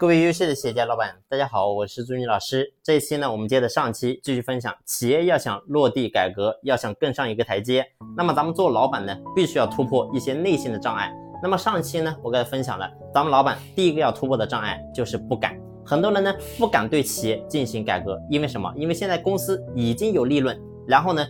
各位优秀的企业家老板，大家好，我是朱军老师。这一期呢，我们接着上期继续分享，企业要想落地改革，要想更上一个台阶，那么咱们做老板呢，必须要突破一些内心的障碍。那么上期呢，我给大家分享了，咱们老板第一个要突破的障碍就是不敢。很多人呢不敢对企业进行改革，因为什么？因为现在公司已经有利润，然后呢，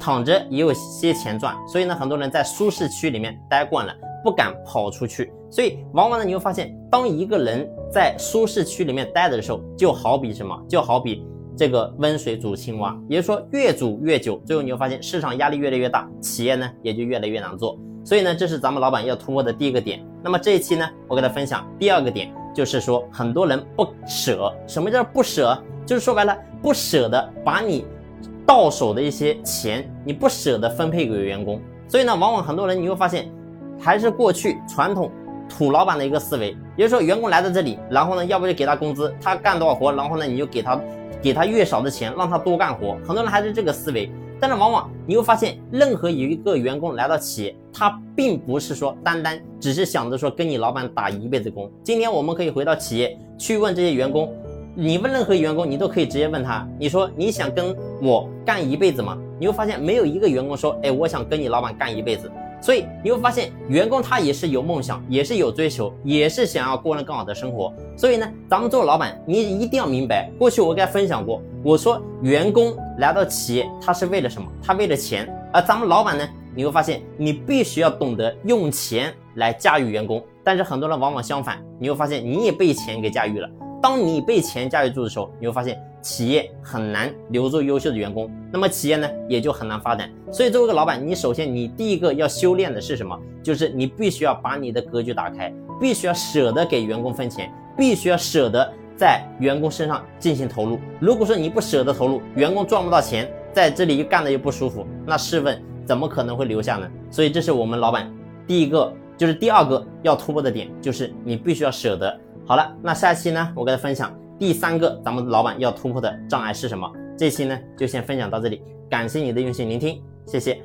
躺着也有些钱赚，所以呢，很多人在舒适区里面待惯了。不敢跑出去，所以往往呢，你会发现，当一个人在舒适区里面待着的时候，就好比什么？就好比这个温水煮青蛙，也就是说，越煮越久，最后你会发现市场压力越来越大，企业呢也就越来越难做。所以呢，这是咱们老板要突破的第一个点。那么这一期呢，我给他分享第二个点，就是说很多人不舍。什么叫不舍？就是说白了，不舍得把你到手的一些钱，你不舍得分配给员工。所以呢，往往很多人你会发现。还是过去传统土老板的一个思维，也就是说，员工来到这里，然后呢，要不就给他工资，他干多少活，然后呢，你就给他给他越少的钱，让他多干活。很多人还是这个思维，但是往往你会发现，任何一个员工来到企业，他并不是说单单只是想着说跟你老板打一辈子工。今天我们可以回到企业去问这些员工，你问任何员工，你都可以直接问他，你说你想跟我干一辈子吗？你会发现没有一个员工说，哎，我想跟你老板干一辈子。所以你会发现，员工他也是有梦想，也是有追求，也是想要过上更好的生活。所以呢，咱们做老板，你一定要明白，过去我给他分享过，我说员工来到企业，他是为了什么？他为了钱。而咱们老板呢，你会发现，你必须要懂得用钱来驾驭员工。但是很多人往往相反，你会发现你也被钱给驾驭了。当你被钱驾驭住的时候，你会发现。企业很难留住优秀的员工，那么企业呢也就很难发展。所以作为一个老板，你首先你第一个要修炼的是什么？就是你必须要把你的格局打开，必须要舍得给员工分钱，必须要舍得在员工身上进行投入。如果说你不舍得投入，员工赚不到钱，在这里又干的又不舒服，那试问怎么可能会留下呢？所以这是我们老板第一个，就是第二个要突破的点，就是你必须要舍得。好了，那下期呢，我给大家分享。第三个，咱们老板要突破的障碍是什么？这期呢就先分享到这里，感谢你的用心聆听，谢谢。